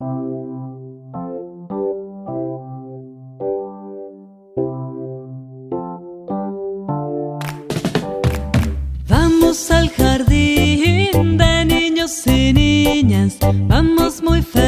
Vamos al jardín de niños y niñas, vamos muy felices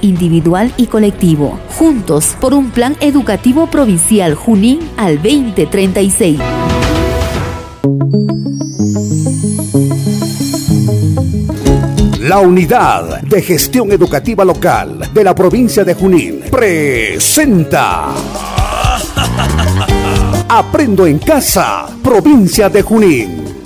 individual y colectivo. Juntos por un plan educativo provincial Junín al 2036. La Unidad de Gestión Educativa Local de la provincia de Junín presenta Aprendo en Casa, provincia de Junín.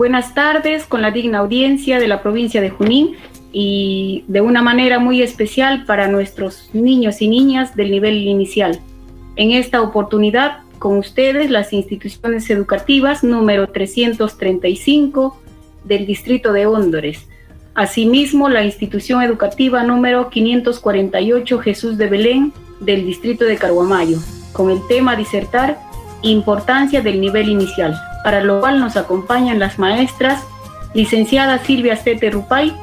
Buenas tardes con la digna audiencia de la provincia de Junín y de una manera muy especial para nuestros niños y niñas del nivel inicial. En esta oportunidad, con ustedes, las instituciones educativas número 335 del distrito de Hóndores. Asimismo, la institución educativa número 548 Jesús de Belén del distrito de Carguamayo, con el tema disertar Importancia del nivel inicial, para lo cual nos acompañan las maestras licenciada Silvia Stete Rupay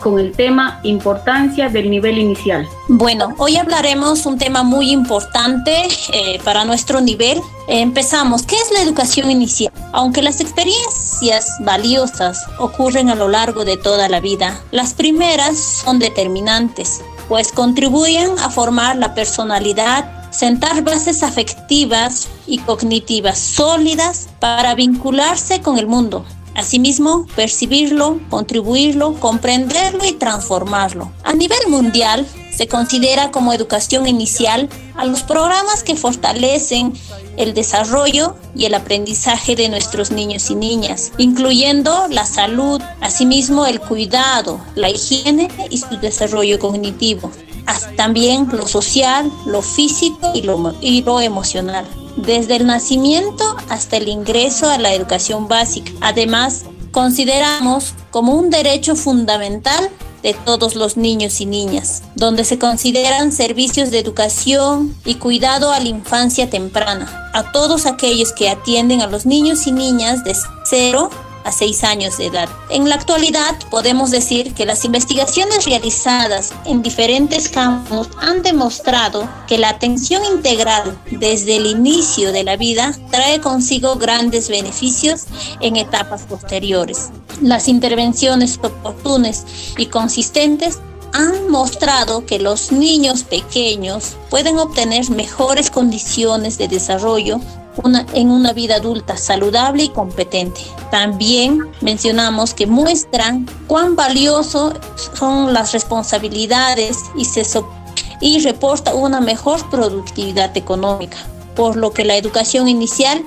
con el tema Importancia del nivel inicial. Bueno, hoy hablaremos un tema muy importante eh, para nuestro nivel. Empezamos, ¿qué es la educación inicial? Aunque las experiencias valiosas ocurren a lo largo de toda la vida, las primeras son determinantes, pues contribuyen a formar la personalidad sentar bases afectivas y cognitivas sólidas para vincularse con el mundo. Asimismo, percibirlo, contribuirlo, comprenderlo y transformarlo. A nivel mundial, se considera como educación inicial a los programas que fortalecen el desarrollo y el aprendizaje de nuestros niños y niñas, incluyendo la salud, asimismo el cuidado, la higiene y su desarrollo cognitivo, también lo social, lo físico y lo, emocional desde el nacimiento hasta el ingreso a la educación básica. Además, consideramos como un derecho fundamental de todos los niños y niñas, donde se consideran servicios de educación y cuidado a la infancia temprana, a todos aquellos que atienden a los niños y niñas de 0 a 6 años de edad. En la actualidad podemos decir que las investigaciones realizadas en diferentes campos han demostrado que la atención integral desde el inicio de la vida trae consigo grandes beneficios en etapas posteriores. Las intervenciones oportunas y consistentes han mostrado que los niños pequeños pueden obtener mejores condiciones de desarrollo en una vida adulta saludable y competente. También mencionamos que muestran cuán valioso son las responsabilidades y, se y reporta una mejor productividad económica, por lo que la educación inicial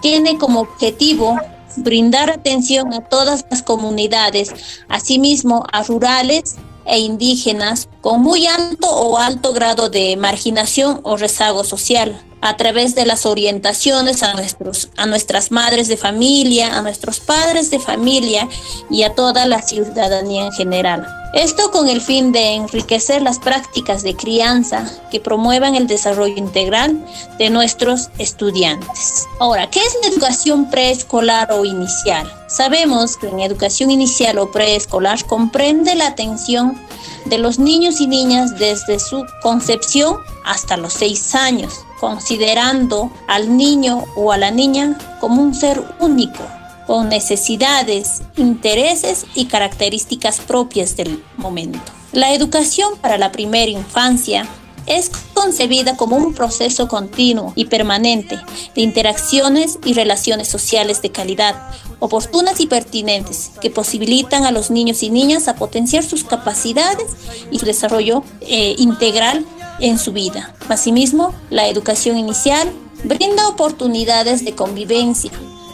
tiene como objetivo brindar atención a todas las comunidades, asimismo a rurales e indígenas con muy alto o alto grado de marginación o rezago social a través de las orientaciones a, nuestros, a nuestras madres de familia, a nuestros padres de familia y a toda la ciudadanía en general. Esto con el fin de enriquecer las prácticas de crianza que promuevan el desarrollo integral de nuestros estudiantes. Ahora, ¿qué es la educación preescolar o inicial? Sabemos que en educación inicial o preescolar comprende la atención de los niños y niñas desde su concepción hasta los seis años, considerando al niño o a la niña como un ser único con necesidades, intereses y características propias del momento. La educación para la primera infancia es concebida como un proceso continuo y permanente de interacciones y relaciones sociales de calidad, oportunas y pertinentes, que posibilitan a los niños y niñas a potenciar sus capacidades y su desarrollo eh, integral en su vida. Asimismo, la educación inicial brinda oportunidades de convivencia,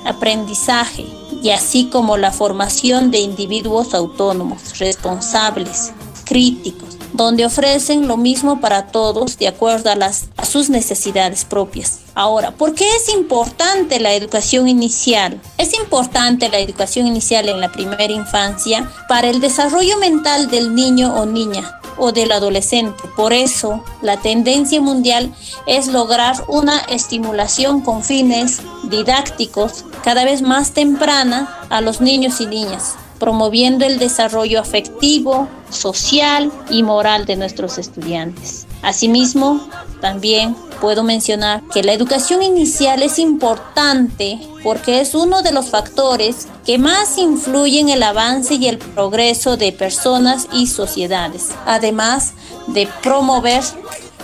aprendizaje y así como la formación de individuos autónomos, responsables, críticos, donde ofrecen lo mismo para todos de acuerdo a, sus necesidades propias. Ahora, ¿por qué es importante la educación inicial? Es importante la educación inicial en la primera infancia para el desarrollo mental del niño o niña, o del adolescente. Por eso, la tendencia mundial es lograr una estimulación con fines didácticos cada vez más temprana a los niños y niñas, promoviendo el desarrollo afectivo, social y moral de nuestros estudiantes. Asimismo, también puedo mencionar que la educación inicial es importante porque es uno de los factores que más influyen en el avance y el progreso de personas y sociedades, además de promover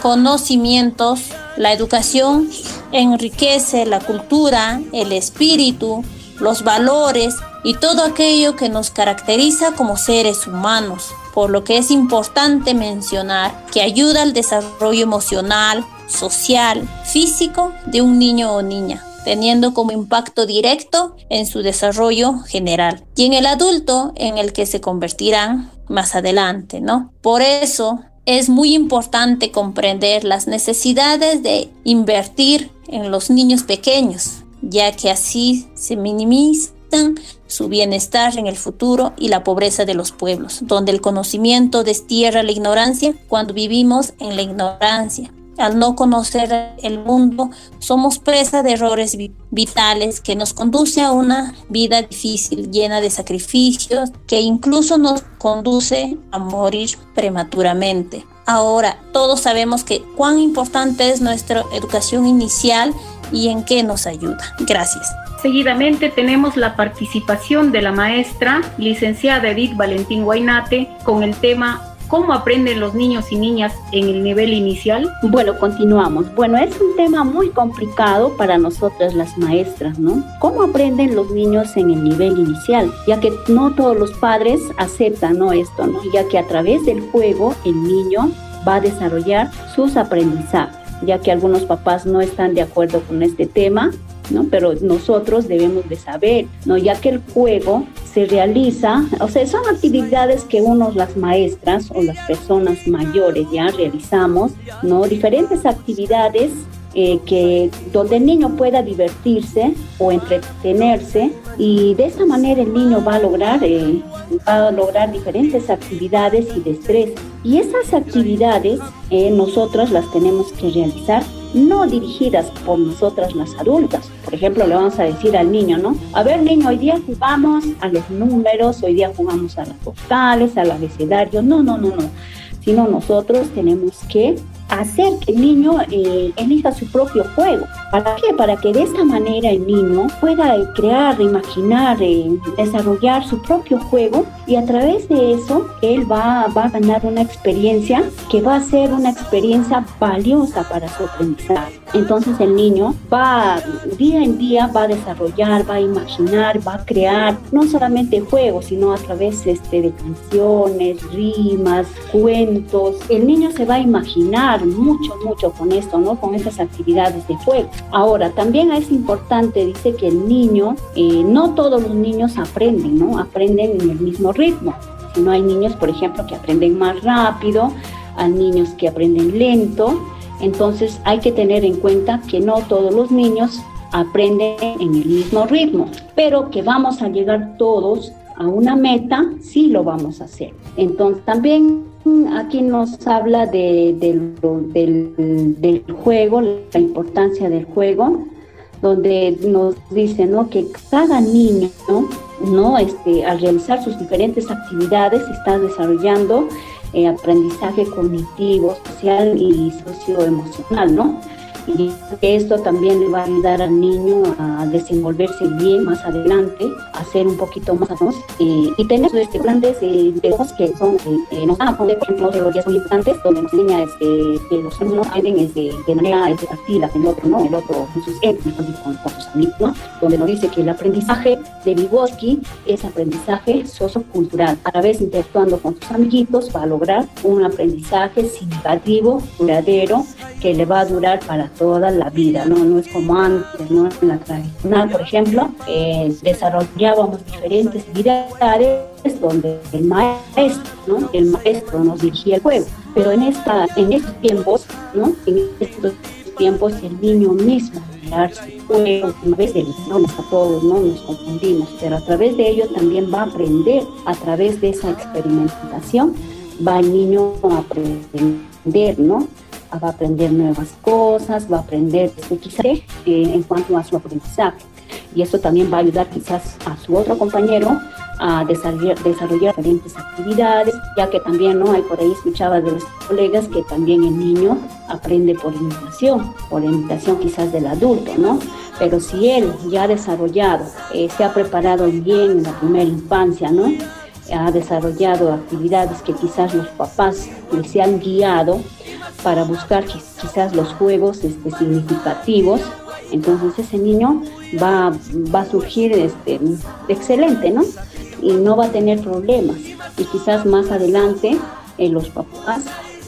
conocimientos. La educación enriquece la cultura, el espíritu, los valores y todo aquello que nos caracteriza como seres humanos, por lo que es importante mencionar que ayuda al desarrollo emocional, social, físico de un niño o niña teniendo como impacto directo en su desarrollo general y en el adulto en el que se convertirán más adelante, ¿no? Por eso es muy importante comprender las necesidades de invertir en los niños pequeños, ya que así se minimizan su bienestar en el futuro y la pobreza de los pueblos, donde el conocimiento destierra la ignorancia cuando vivimos en la ignorancia al no conocer el mundo, somos presa de errores vitales que nos conduce a una vida difícil, llena de sacrificios, que incluso nos conduce a morir prematuramente. Ahora, todos sabemos que cuán importante es nuestra educación inicial y en qué nos ayuda. Gracias. Seguidamente tenemos la participación de la maestra licenciada Edith Valentín Guainate con el tema ¿Cómo aprenden los niños y niñas en el nivel inicial? Bueno, continuamos. Bueno, es un tema muy complicado para nosotras las maestras, ¿no? ¿Cómo aprenden los niños en el nivel inicial? Ya que no todos los padres aceptan ¿no? esto, ¿no? Ya que a través del juego el niño va a desarrollar sus aprendizajes, ya que algunos papás no están de acuerdo con este tema, ¿no? Pero nosotros debemos de saber, ¿no? Ya que el juego se realiza, o sea, son actividades que unos, las maestras o las personas mayores ya realizamos, ¿no? Diferentes actividades eh, que donde el niño pueda divertirse o entretenerse y de esta manera el niño va a lograr eh, va a lograr diferentes actividades y destrezas y esas actividades eh, las tenemos que realizar no dirigidas por nosotras las adultas. Por ejemplo, le vamos a decir al niño, ¿no? A ver, niño, hoy día jugamos a los números, hoy día jugamos a las vocales, al abecedario. No, no, no, no. Sino nosotros tenemos que hacer que el niño eh, elija su propio juego. ¿Para qué? Para que de esta manera el niño pueda eh, crear, imaginar, eh, desarrollar su propio juego y a través de eso él va, va, a ganar una experiencia que va a ser una experiencia valiosa para su aprendizaje. Entonces el niño va día en día va a desarrollar, va a imaginar, va a crear no solamente juegos, sino a través este, de canciones, rimas, cuentos. El niño se va a imaginar mucho, mucho con esto, ¿no? Con estas actividades de juego. Ahora, también es importante, dice que el niño, eh, no todos los niños aprenden, ¿no? Aprenden en el mismo ritmo. Si no hay niños, por ejemplo, que aprenden más rápido, hay niños que aprenden lento. Entonces hay que tener en cuenta que no todos los niños aprenden en el mismo ritmo, pero que vamos a llegar todos a una meta, sí lo vamos a hacer. Entonces también aquí nos habla de, del, juego, la importancia del juego, donde nos dice ¿no? que cada niño ¿no? Este, al realizar sus diferentes actividades está desarrollando eh, aprendizaje cognitivo, social y socioemocional, ¿no? Y esto también le va a ayudar al niño a desenvolverse bien más adelante, a ser un poquito más eh, y tener este, grandes eh, que son, eh, eh, nos van a poner, por ejemplo, teorías muy importantes, donde nos enseña este, que los niños aprenden este, de manera este, activa, el otro, ¿no? El otro con sus, con, con sus amigos, ¿no? Donde nos dice que el aprendizaje de Vygotsky es aprendizaje sociocultural. A la vez interactuando con sus amiguitos va a lograr un aprendizaje significativo, duradero, que le va a durar para toda la vida, ¿no? No es como antes, ¿no? En la tradicional, por ejemplo, eh, desarrollábamos diferentes habilidades donde el maestro, ¿no? El maestro nos dirigía el juego. Pero en, esta, en estos tiempos, ¿no? En estos tiempos el niño mismo su juego, a vez de a todos, ¿no? Nos confundimos, pero a través de ello también va a aprender, a través de esa experimentación, va el niño a aprender, ¿no? Va a aprender nuevas cosas, va a aprender quizás eh, en cuanto a su aprendizaje. Y eso también va a ayudar quizás a su otro compañero a desarrollar, desarrollar diferentes actividades, ya que también no hay por ahí escuchaba de los colegas que también el niño aprende por imitación, por imitación quizás del adulto, ¿no? Pero si él ya ha desarrollado, eh, se ha preparado bien en la primera infancia, ¿no? Ha desarrollado actividades que quizás los papás les han guiado para buscar quizás los juegos este, significativos. Entonces ese niño va, va a surgir este, excelente, ¿no? Y no va a tener problemas. Y quizás más adelante eh, los papás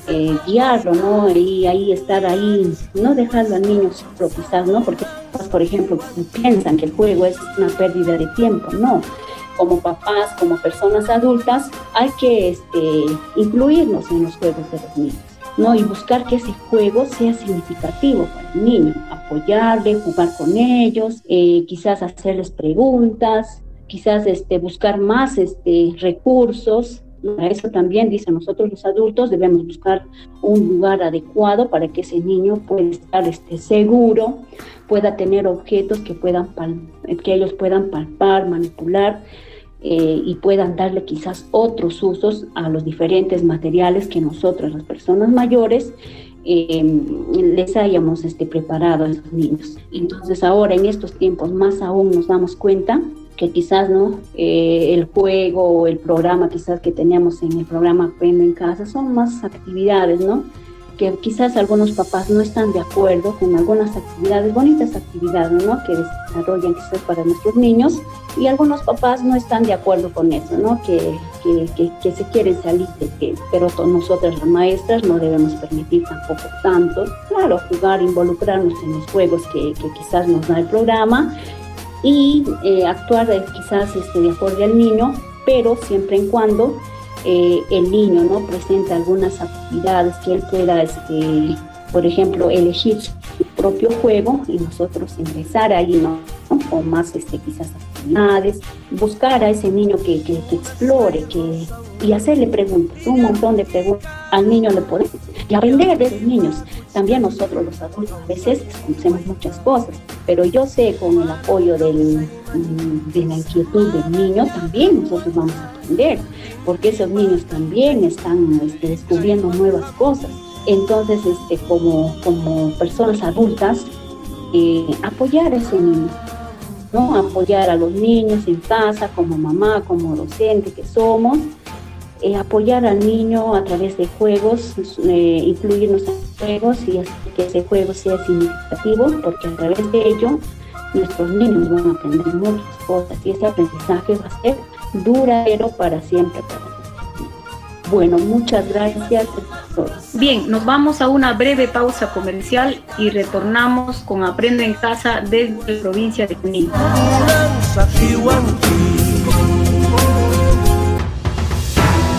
eh, guiarlo, ¿no? Y ahí estar ahí, no dejarlo al niño quizás, ¿no? Porque, por ejemplo, piensan que el juego es una pérdida de tiempo, no como papás, como personas adultas, hay que este, incluirnos en los juegos de los niños. ¿no? y buscar que ese juego sea significativo para el niño, apoyarle, jugar con ellos, eh, quizás hacerles preguntas, quizás este, buscar más este, recursos. Para eso también, dicen nosotros los adultos, debemos buscar un lugar adecuado para que ese niño pueda estar este, seguro, pueda tener objetos que, puedan que ellos puedan palpar, manipular eh, y puedan darle quizás otros usos a los diferentes materiales que nosotros, las personas mayores, em, les hayamos este, preparado a los niños. Entonces ahora en estos tiempos más aún nos damos cuenta que quizás no eh, el juego o el programa quizás que teníamos en el programa Aprendo en Casa son más actividades, ¿no? que quizás algunos papás no están de acuerdo con algunas actividades, bonitas actividades, ¿no? Que desarrollan quizás para nuestros niños y algunos papás no están de acuerdo con eso, ¿no? Que, que, que, se quieren salir de que, pero nosotras las maestras no debemos permitir tampoco tanto, claro, jugar, involucrarnos en los juegos que, que quizás nos da el programa y eh, actuar quizás este, de acuerdo al niño, pero siempre en cuando eh, el niño no presenta algunas actividades que él pueda, este, por ejemplo, elegir su propio juego y nosotros ingresar ahí, ¿no? O más este, quizás buscar a ese niño que, que, explore que, y hacerle preguntas, un montón de preguntas. Al niño le podemos y aprender de los niños. También nosotros los adultos a veces conocemos muchas cosas, pero yo sé con el apoyo del, de la inquietud del niño también nosotros vamos a aprender, porque esos niños también están este, descubriendo nuevas cosas. Entonces, este, como, como personas adultas, eh, apoyar a ese niño, Apoyar a los niños en casa, como mamá, como docente que somos, eh, apoyar al niño a través de juegos, eh, incluirnos en juegos y que ese juego sea significativo, porque a través de ello nuestros niños van a aprender muchas cosas y ese aprendizaje va a ser duradero para siempre. Bueno, muchas gracias. Bien, nos vamos a una breve pausa comercial y retornamos con Aprende en Casa desde la provincia de Junín.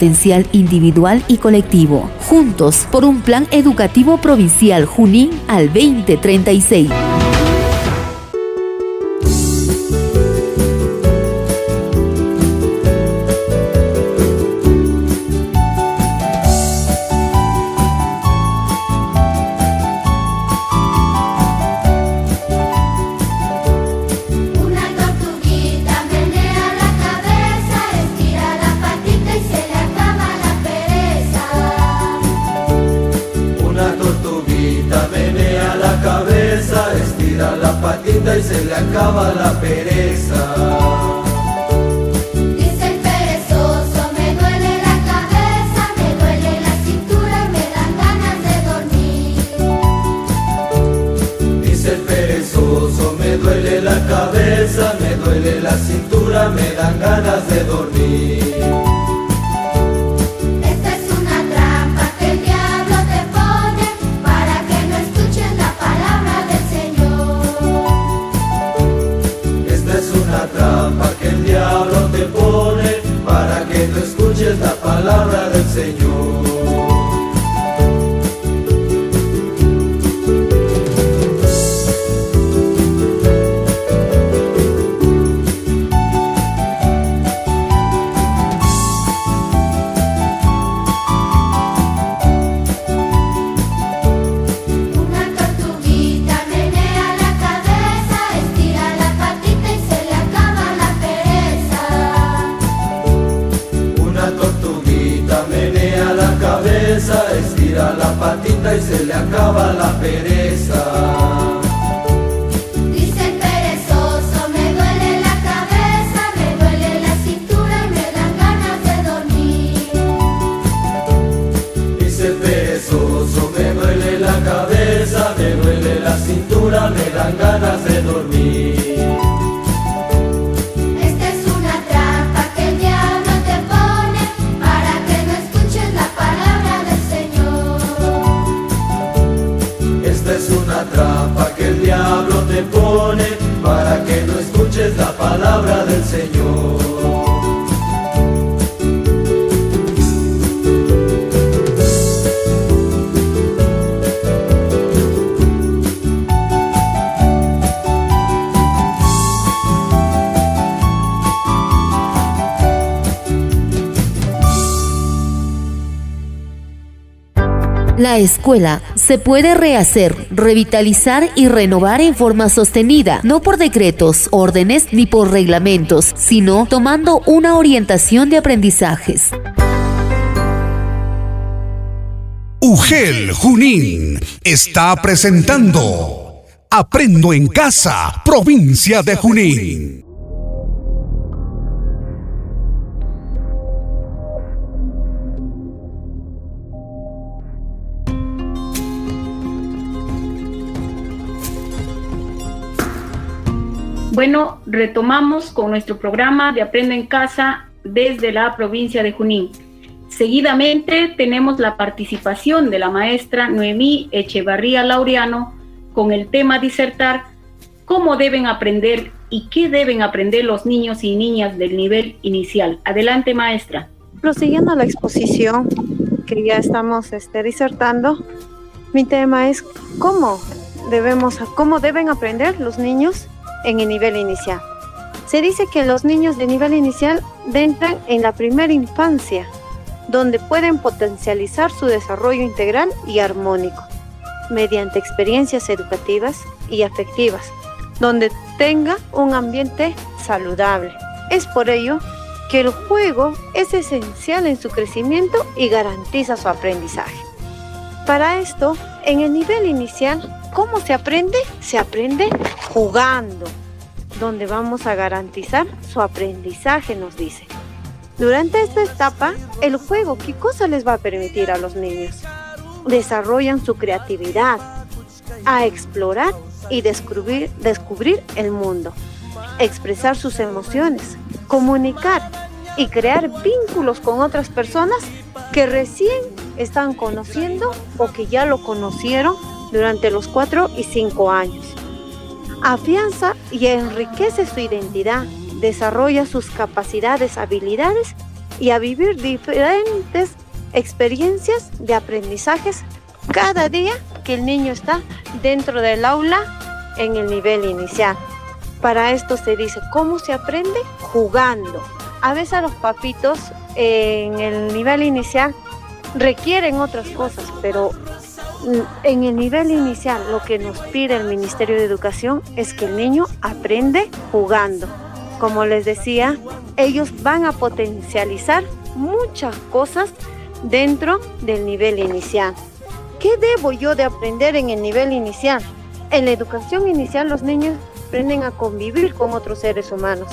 potencial individual y colectivo. Juntos por un plan educativo provincial Junín al 2036. Es una buone La escuela se puede rehacer, revitalizar y renovar en forma sostenida, no por decretos, órdenes ni por reglamentos, sino tomando una orientación de aprendizajes. UGEL Junín está presentando Aprendo en Casa, provincia de Junín. Bueno, retomamos con nuestro programa de Aprendo en Casa desde la provincia de Junín. Seguidamente tenemos la participación de la maestra Noemí Echevarría Laureano con el tema disertar cómo deben aprender y qué deben aprender los niños y niñas del nivel inicial. Adelante, maestra. Prosiguiendo la exposición que ya estamos este, disertando, mi tema es cómo debemos, cómo deben aprender los niños en el nivel inicial. Se dice que los niños de nivel inicial entran en la primera infancia, donde pueden potencializar su desarrollo integral y armónico, mediante experiencias educativas y afectivas, donde tenga un ambiente saludable. Es por ello que el juego es esencial en su crecimiento y garantiza su aprendizaje. Para esto, en el nivel inicial, ¿cómo se aprende? Se aprende jugando, donde vamos a garantizar su aprendizaje, nos dice. Durante esta etapa, el juego, ¿qué cosa les va a permitir a los niños? Desarrollan su creatividad, a explorar y descubrir, descubrir el mundo, expresar sus emociones, comunicar y crear vínculos con otras personas que recién están conociendo o que ya lo conocieron durante los 4 y 5 años. Afianza y enriquece su identidad, desarrolla sus capacidades, habilidades y a vivir diferentes experiencias de aprendizajes cada día que el niño está dentro del aula en el nivel inicial. Para esto se dice, ¿cómo se aprende? Jugando. A veces los papitos en el nivel inicial requieren otras cosas, pero en el nivel inicial lo que nos pide el Ministerio de Educación es que el niño aprende jugando. Como les decía, ellos van a potencializar muchas cosas dentro del nivel inicial. ¿Qué debo yo de aprender en el nivel inicial? En la educación inicial los niños aprenden a convivir con otros seres humanos,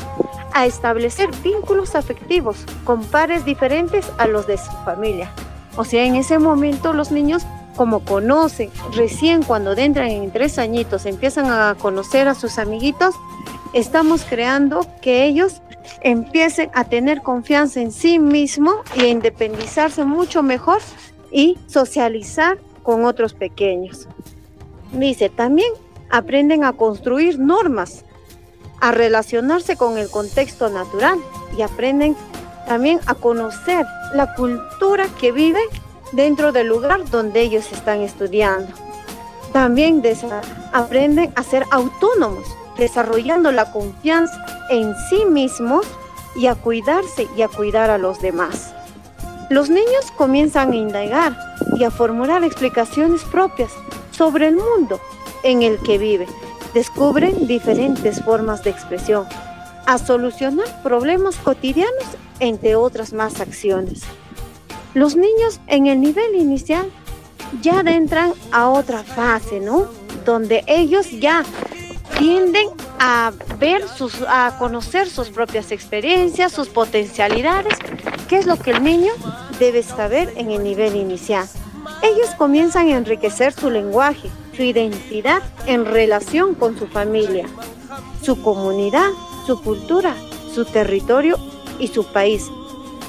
a establecer vínculos afectivos con pares diferentes a los de su familia. O sea, en ese momento los niños como conocen, recién cuando entran en tres añitos, empiezan a conocer a sus amiguitos, estamos creando que ellos empiecen a tener confianza en sí mismo y a independizarse mucho mejor y socializar con otros pequeños. Dice, también aprenden a construir normas, a relacionarse con el contexto natural y aprenden también a conocer la cultura que vive dentro del lugar donde ellos están estudiando. También aprenden a ser autónomos, desarrollando la confianza en sí mismos y a cuidarse y a cuidar a los demás. Los niños comienzan a indagar y a formular explicaciones propias sobre el mundo en el que viven. Descubren diferentes formas de expresión, a solucionar problemas cotidianos, entre otras más acciones. Los niños en el nivel inicial ya adentran a otra fase, ¿no? Donde ellos ya tienden a ver sus, a conocer sus propias experiencias, sus potencialidades, qué es lo que el niño debe saber en el nivel inicial. Ellos comienzan a enriquecer su lenguaje, su identidad en relación con su familia, su comunidad, su cultura, su territorio y su país.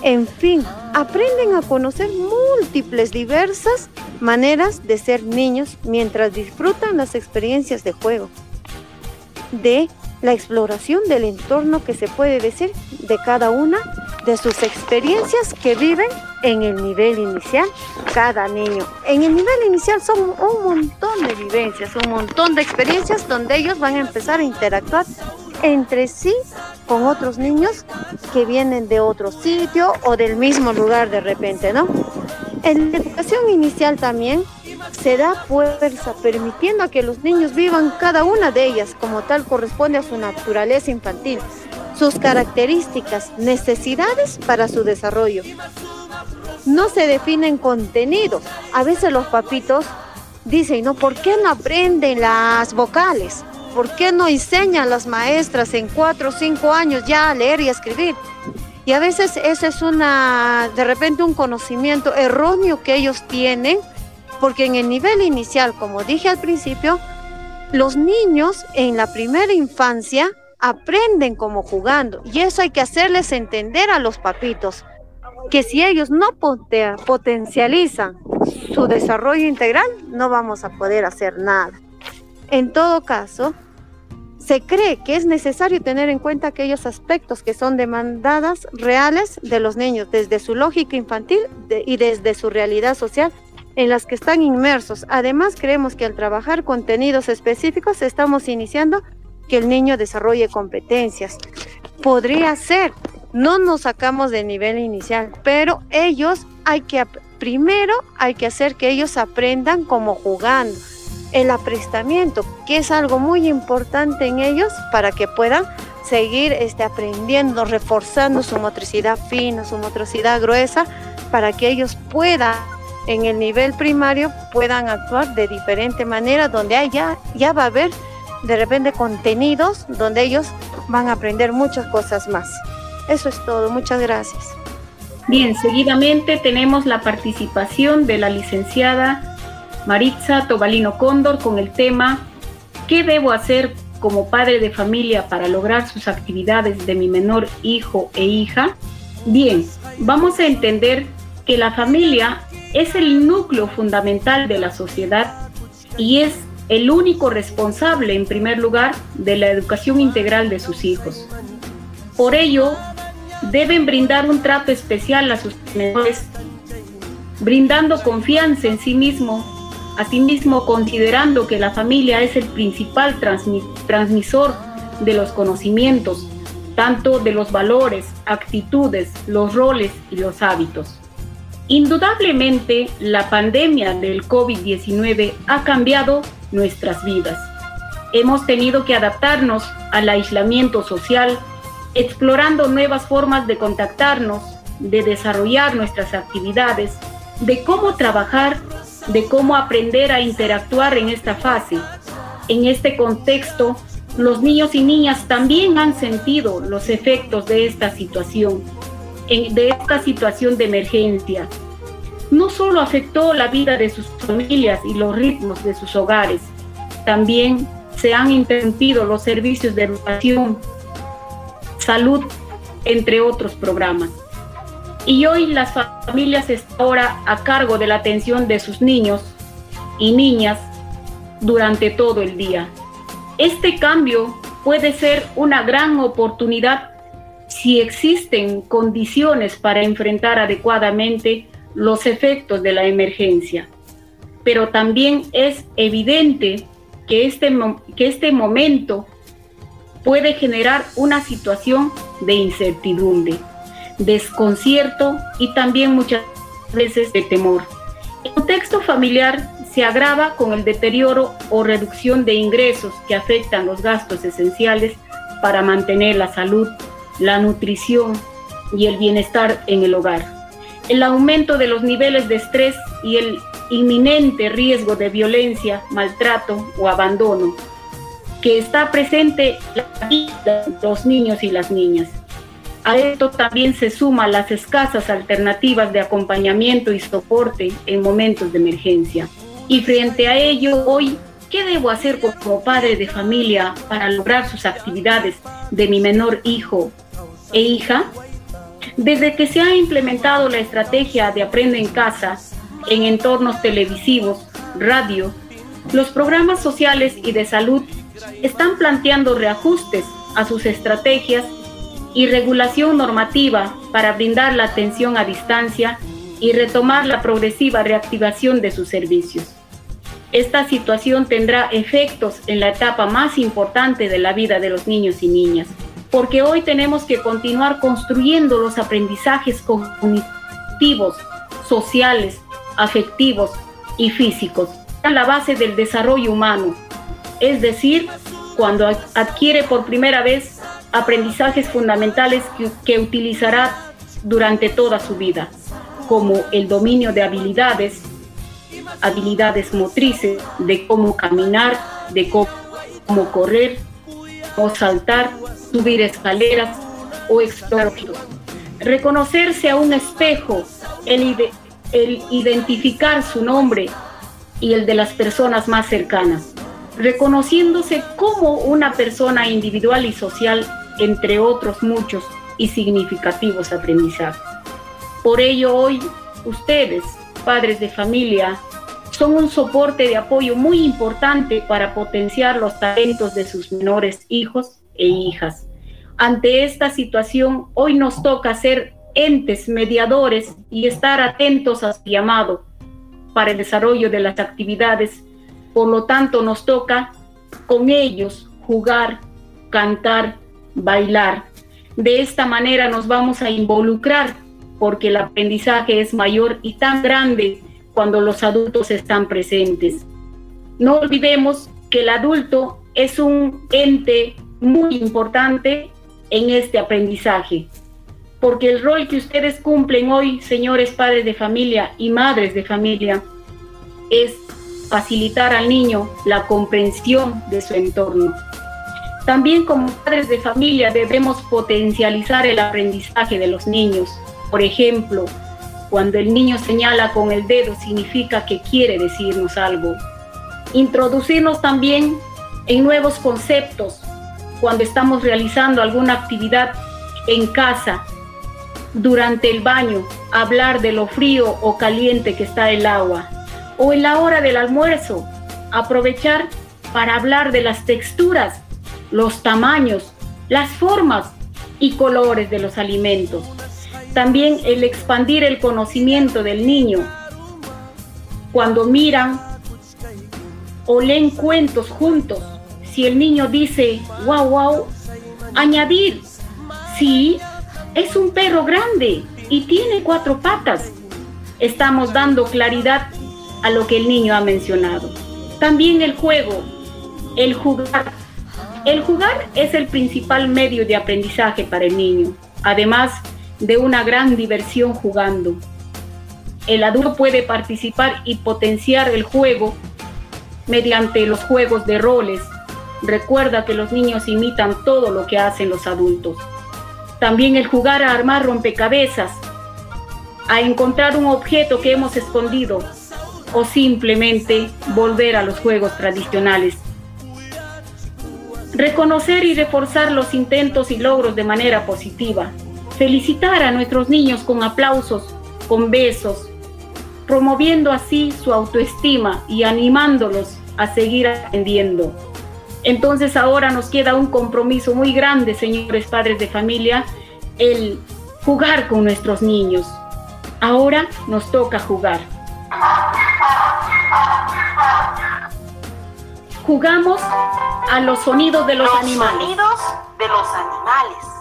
En fin, aprenden a conocer múltiples, diversas maneras de ser niños mientras disfrutan las experiencias de juego, de la exploración del entorno que se puede decir de cada una de sus experiencias que viven en el nivel inicial cada niño. En el nivel inicial son un montón de vivencias, un montón de experiencias donde ellos van a empezar a interactuar entre sí con otros niños que vienen de otro sitio o del mismo lugar de repente, ¿no? En la educación inicial también se da fuerza permitiendo a que los niños vivan cada una de ellas como tal corresponde a su naturaleza infantil, sus características, necesidades para su desarrollo. No se definen contenidos. A veces los papitos dicen, ¿no? ¿Por qué no aprenden las vocales? ¿Por qué no enseñan las maestras en cuatro o cinco años ya a leer y a escribir? Y a veces ese es una, de repente un conocimiento erróneo que ellos tienen, porque en el nivel inicial, como dije al principio, los niños en la primera infancia aprenden como jugando y eso hay que hacerles entender a los papitos que si ellos no potencializan su desarrollo integral, no vamos a poder hacer nada. En todo caso, se cree que es necesario tener en cuenta aquellos aspectos que son demandadas reales de los niños, desde su lógica infantil y desde su realidad social en las que están inmersos. Además, creemos que al trabajar contenidos específicos estamos iniciando que el niño desarrolle competencias. Podría ser, no nos sacamos del nivel inicial, pero ellos hay que, primero hay que hacer que ellos aprendan como jugando. El aprestamiento, que es algo muy importante en ellos para que puedan seguir este, aprendiendo, reforzando su motricidad fina, su motricidad gruesa, para que ellos puedan en el nivel primario puedan actuar de diferente manera, donde haya, ya va a haber de repente contenidos donde ellos van a aprender muchas cosas más. Eso es todo, muchas gracias. Bien, seguidamente tenemos la participación de la licenciada Maritza Tobalino Cóndor con el tema ¿Qué debo hacer como padre de familia para lograr sus actividades de mi menor hijo e hija? Bien, vamos a entender que la familia es el núcleo fundamental de la sociedad y es el único responsable, en primer lugar, de la educación integral de sus hijos. Por ello, deben brindar un trato especial a sus menores, brindando confianza en sí mismo, asimismo considerando que la familia es el principal transmisor de los conocimientos, tanto de los valores, actitudes, los roles y los hábitos. Indudablemente, la pandemia del COVID-19 ha cambiado nuestras vidas. Hemos tenido que adaptarnos al aislamiento social, explorando nuevas formas de contactarnos, de desarrollar nuestras actividades, de cómo trabajar, de cómo aprender a interactuar en esta fase. En este contexto, los niños y niñas también han sentido los efectos de esta situación, de esta situación de emergencia no solo afectó la vida de sus familias y los ritmos de sus hogares, también se han interrumpido los servicios de educación, salud, entre otros programas. Y hoy las familias están ahora a cargo de la atención de sus niños y niñas durante todo el día. Este cambio puede ser una gran oportunidad si existen condiciones para enfrentar adecuadamente los efectos de la emergencia. Pero también es evidente que este, que este momento puede generar una situación de incertidumbre, desconcierto y también muchas veces de temor. El contexto familiar se agrava con el deterioro o reducción de ingresos que afectan los gastos esenciales para mantener la salud, la nutrición y el bienestar en el hogar el aumento de los niveles de estrés y el inminente riesgo de violencia, maltrato o abandono que está presente en la vida de los niños y las niñas. A esto también se suman las escasas alternativas de acompañamiento y soporte en momentos de emergencia. Y frente a ello, hoy, ¿qué debo hacer como padre de familia para lograr sus actividades de mi menor hijo e hija? Desde que se ha implementado la estrategia de Aprende en Casa en entornos televisivos, radio, los programas sociales y de salud están planteando reajustes a sus estrategias y regulación normativa para brindar la atención a distancia y retomar la progresiva reactivación de sus servicios. Esta situación tendrá efectos en la etapa más importante de la vida de los niños y niñas, porque hoy tenemos que continuar construyendo los aprendizajes cognitivos, sociales, afectivos y físicos. La base del desarrollo humano, es decir, cuando adquiere por primera vez aprendizajes fundamentales que, utilizará durante toda su vida, como el dominio de habilidades, habilidades motrices, de cómo caminar, de cómo, correr o saltar, subir escaleras o explorar. Reconocerse a un espejo, el identificar su nombre y el de las personas más cercanas, reconociéndose como una persona individual y social, entre otros muchos y significativos aprendizajes. Por ello hoy ustedes, padres de familia, son un soporte de apoyo muy importante para potenciar los talentos de sus menores hijos e hijas. Ante esta situación, hoy nos toca ser entes mediadores y estar atentos a su llamado para el desarrollo de las actividades. Por lo tanto, nos toca con ellos jugar, cantar, bailar. De esta manera nos vamos a involucrar porque el aprendizaje es mayor y tan grande cuando los adultos están presentes. No olvidemos que el adulto es un ente muy importante en este aprendizaje, porque el rol que ustedes cumplen hoy, señores padres de familia y madres de familia, es facilitar al niño la comprensión de su entorno. También como padres de familia debemos potencializar el aprendizaje de los niños. Por ejemplo, cuando el niño señala con el dedo significa que quiere decirnos algo. Introducirnos también en nuevos conceptos cuando estamos realizando alguna actividad en casa, durante el baño, hablar de lo frío o caliente que está el agua. O en la hora del almuerzo, aprovechar para hablar de las texturas, los tamaños, las formas y colores de los alimentos. También el expandir el conocimiento del niño. Cuando miran o leen cuentos juntos, si el niño dice, wow, wow, añadir, sí, es un perro grande y tiene cuatro patas. Estamos dando claridad a lo que el niño ha mencionado. También el juego, el jugar. El jugar es el principal medio de aprendizaje para el niño. Además, de una gran diversión jugando. El adulto puede participar y potenciar el juego mediante los juegos de roles. Recuerda que los niños imitan todo lo que hacen los adultos. También el jugar a armar rompecabezas, a encontrar un objeto que hemos escondido o simplemente volver a los juegos tradicionales. Reconocer y reforzar los intentos y logros de manera positiva felicitar a nuestros niños con aplausos, con besos, promoviendo así su autoestima y animándolos a seguir aprendiendo. Entonces ahora nos queda un compromiso muy grande, señores padres de familia, el jugar con nuestros niños. Ahora nos toca jugar. Jugamos a los sonidos de los, animales. Sonidos de los animales.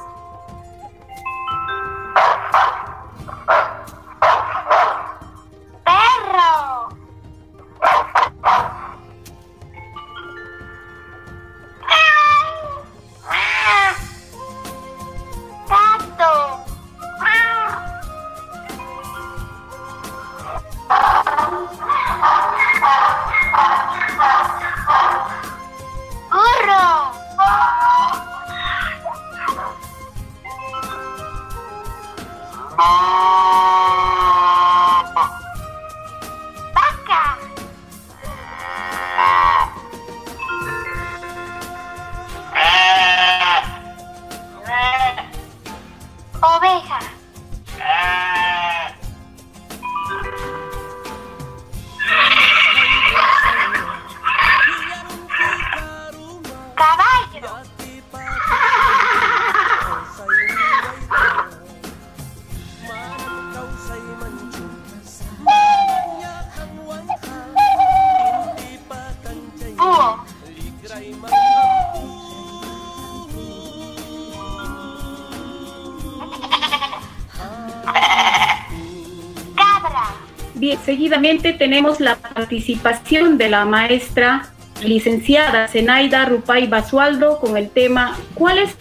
Bien, seguidamente tenemos la participación de la maestra licenciada Zenaida Rupay Basualdo con el tema ¿Cuál es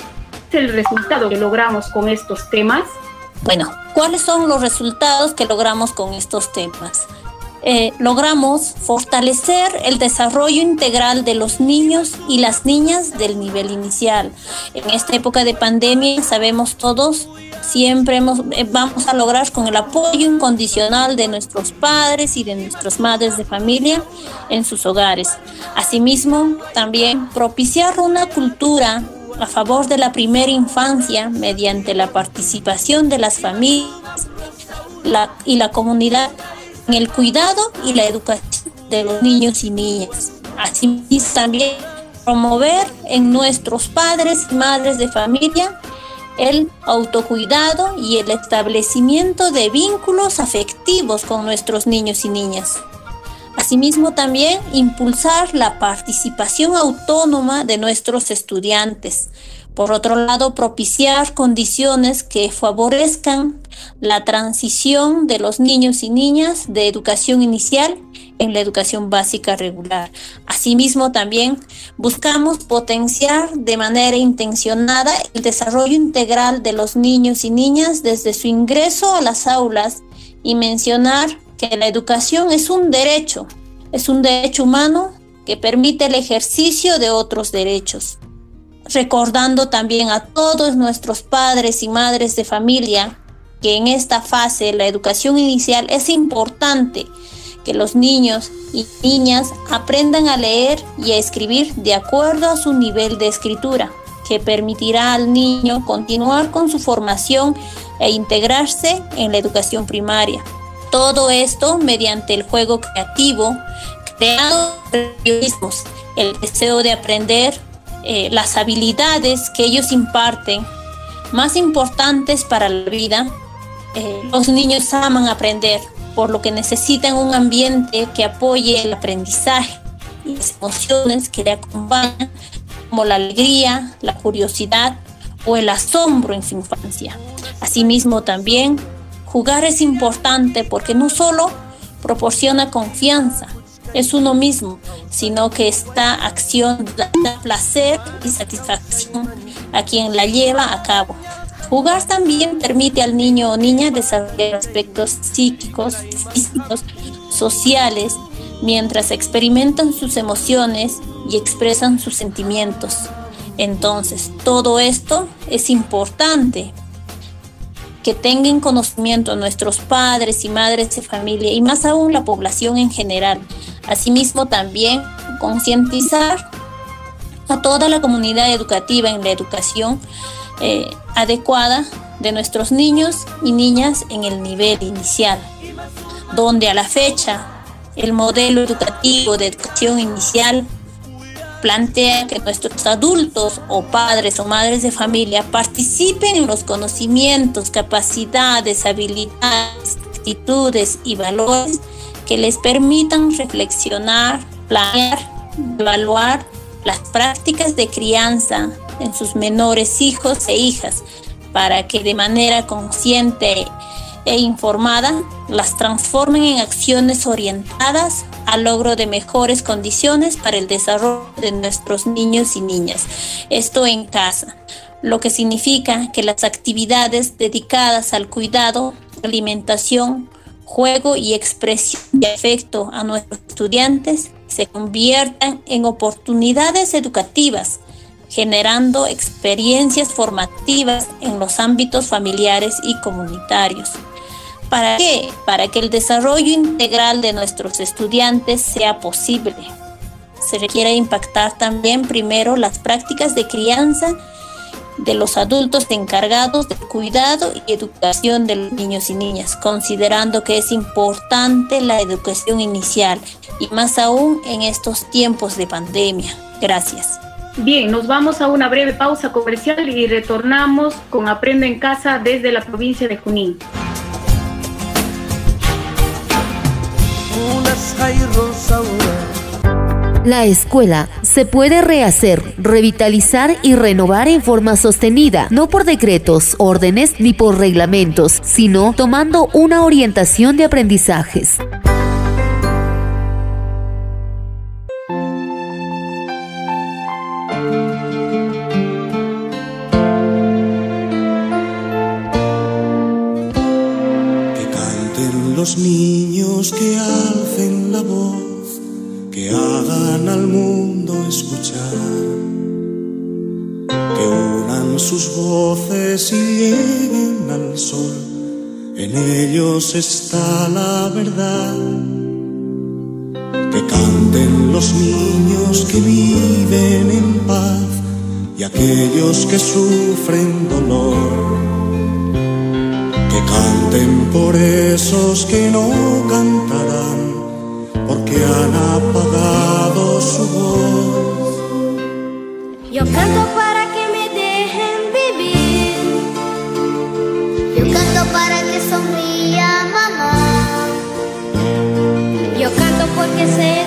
el resultado que logramos con estos temas? Bueno, ¿cuáles son los resultados que logramos con estos temas? Eh, logramos fortalecer el desarrollo integral de los niños y las niñas del nivel inicial. En esta época de pandemia sabemos todos siempre eh, vamos a lograr con el apoyo incondicional de nuestros padres y de nuestras madres de familia en sus hogares. Asimismo, también propiciar una cultura a favor de la primera infancia mediante la participación de las familias y la comunidad en el cuidado y la educación de los niños y niñas. Asimismo, también promover en nuestros padres y madres de familia el autocuidado y el establecimiento de vínculos afectivos con nuestros niños y niñas. Asimismo, también impulsar la participación autónoma de nuestros estudiantes. Por otro lado, propiciar condiciones que favorezcan la transición de los niños y niñas de educación inicial en la educación básica regular. Asimismo, también buscamos potenciar de manera intencionada el desarrollo integral de los niños y niñas desde su ingreso a las aulas y mencionar que la educación es un derecho, es un derecho humano que permite el ejercicio de otros derechos. Recordando también a todos nuestros padres y madres de familia que en esta fase la educación inicial es importante que los niños y niñas aprendan a leer y a escribir de acuerdo a su nivel de escritura, que permitirá al niño continuar con su formación e integrarse en la educación primaria. Todo esto mediante el juego creativo, creado por el deseo de aprender, eh, las habilidades que ellos imparten, más importantes para la vida. Eh, los niños aman aprender, por lo que necesitan un ambiente que apoye el aprendizaje y las emociones que le acompañan, como la alegría, la curiosidad o el asombro en su infancia. Asimismo también, jugar es importante porque no solo proporciona confianza, es uno mismo, sino que esta acción da placer y satisfacción a quien la lleva a cabo. Jugar también permite al niño o niña desarrollar aspectos psíquicos, físicos, sociales, mientras experimentan sus emociones y expresan sus sentimientos. Entonces, todo esto es importante que tengan conocimiento nuestros padres y madres de familia y más aún la población en general. Asimismo, también concientizar a toda la comunidad educativa en la educación eh, adecuada de nuestros niños y niñas en el nivel inicial, donde a la fecha el modelo educativo de educación inicial plantea que nuestros adultos o padres o madres de familia participen en los conocimientos, capacidades, habilidades, actitudes y valores que les permitan reflexionar, planear, evaluar las prácticas de crianza en sus menores hijos e hijas para que de manera consciente e informada las transformen en acciones orientadas al logro de mejores condiciones para el desarrollo de nuestros niños y niñas. Esto en casa, lo que significa que las actividades dedicadas al cuidado, alimentación, juego y expresión de afecto a nuestros estudiantes se conviertan en oportunidades educativas generando experiencias formativas en los ámbitos familiares y comunitarios. ¿Para qué? Para que el desarrollo integral de nuestros estudiantes sea posible. Se requiere impactar también primero las prácticas de crianza de los adultos encargados del cuidado y educación de los niños y niñas, considerando que es importante la educación inicial y más aún en estos tiempos de pandemia. Gracias. Bien, nos vamos a una breve pausa comercial y retornamos con Aprendo en Casa desde la provincia de Junín. La escuela se puede rehacer, revitalizar y renovar en forma sostenida, no por decretos, órdenes ni por reglamentos, sino tomando una orientación de aprendizajes. Al mundo escuchar, que unan sus voces y lleguen al sol, en ellos está la verdad. Que canten los niños que viven en paz y aquellos que sufren dolor. Que canten por esos que no cantarán, porque han apagado Yo canto para que me dejen vivir. Yo canto para que sonría mamá. Yo canto porque sé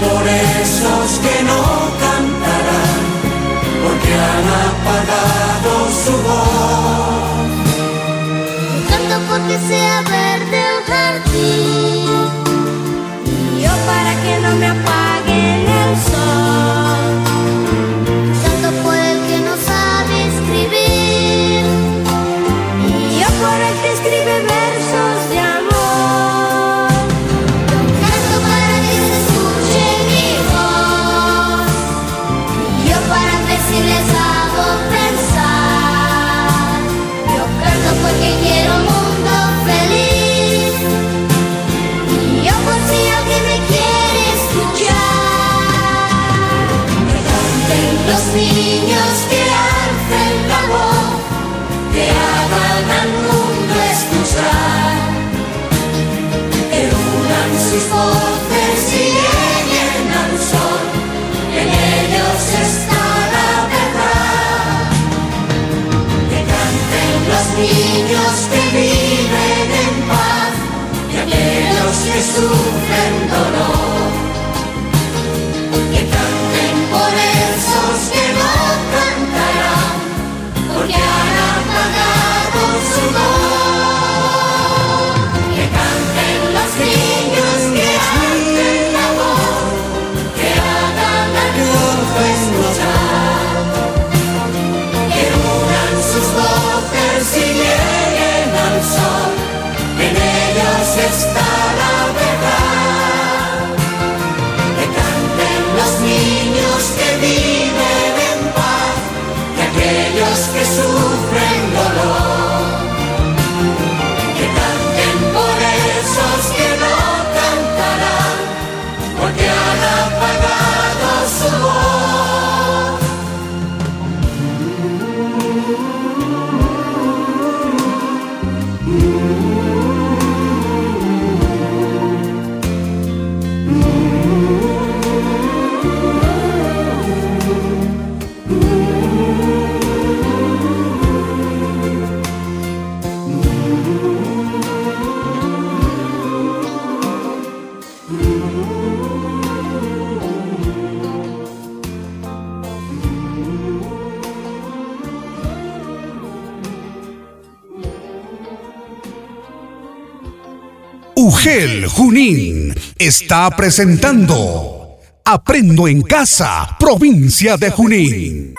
por esos que no sufren. Que canten por esos que no cantarán, porque han apagado su voz. Que canten los niños que hacen la voz, que hagan al mundo escuchar, que unan sus voces y lleguen al sol, en ellos está está presentando Aprendo en Casa, provincia de Junín.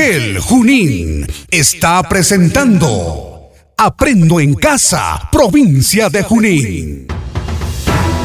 UGEL Junín está presentando Aprendo en Casa, provincia de Junín.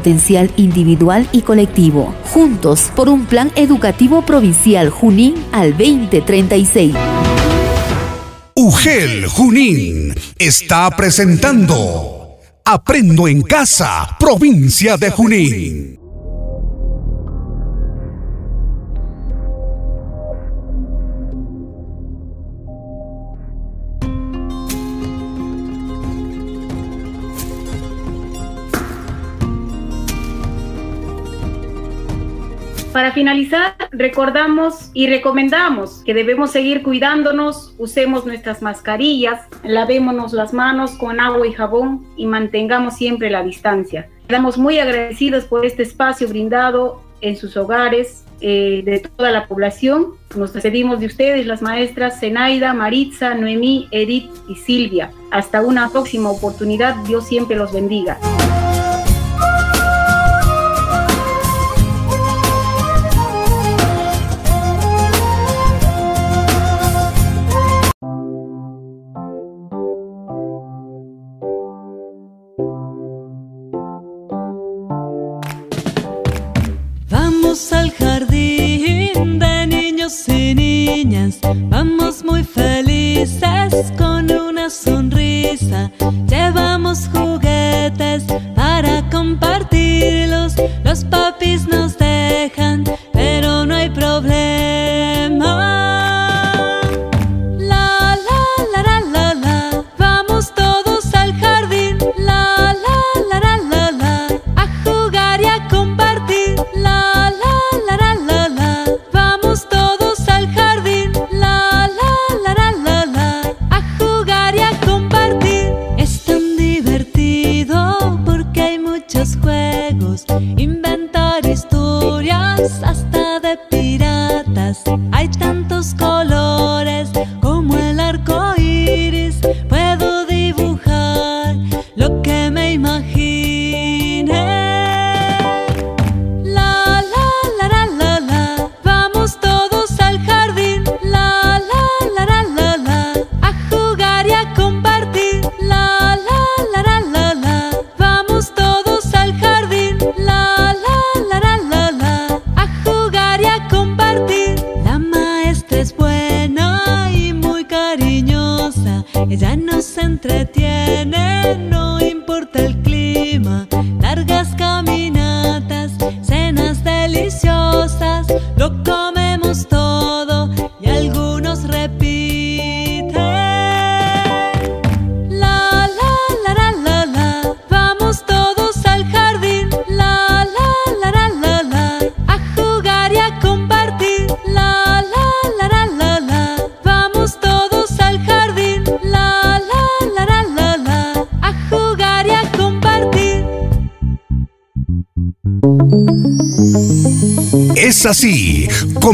potencial individual y colectivo, juntos por un plan educativo provincial Junín al 2036. UGEL Junín está presentando Aprendo en Casa, provincia de Junín. Para finalizar, recordamos y recomendamos que debemos seguir cuidándonos, usemos nuestras mascarillas, lavémonos las manos con agua y jabón y mantengamos siempre la distancia. Estamos muy agradecidos por este espacio brindado en sus hogares eh, de toda la población. Nos despedimos de ustedes, las maestras Zenaida, Maritza, Noemí, Edith y Silvia. Hasta una próxima oportunidad. Dios siempre los bendiga.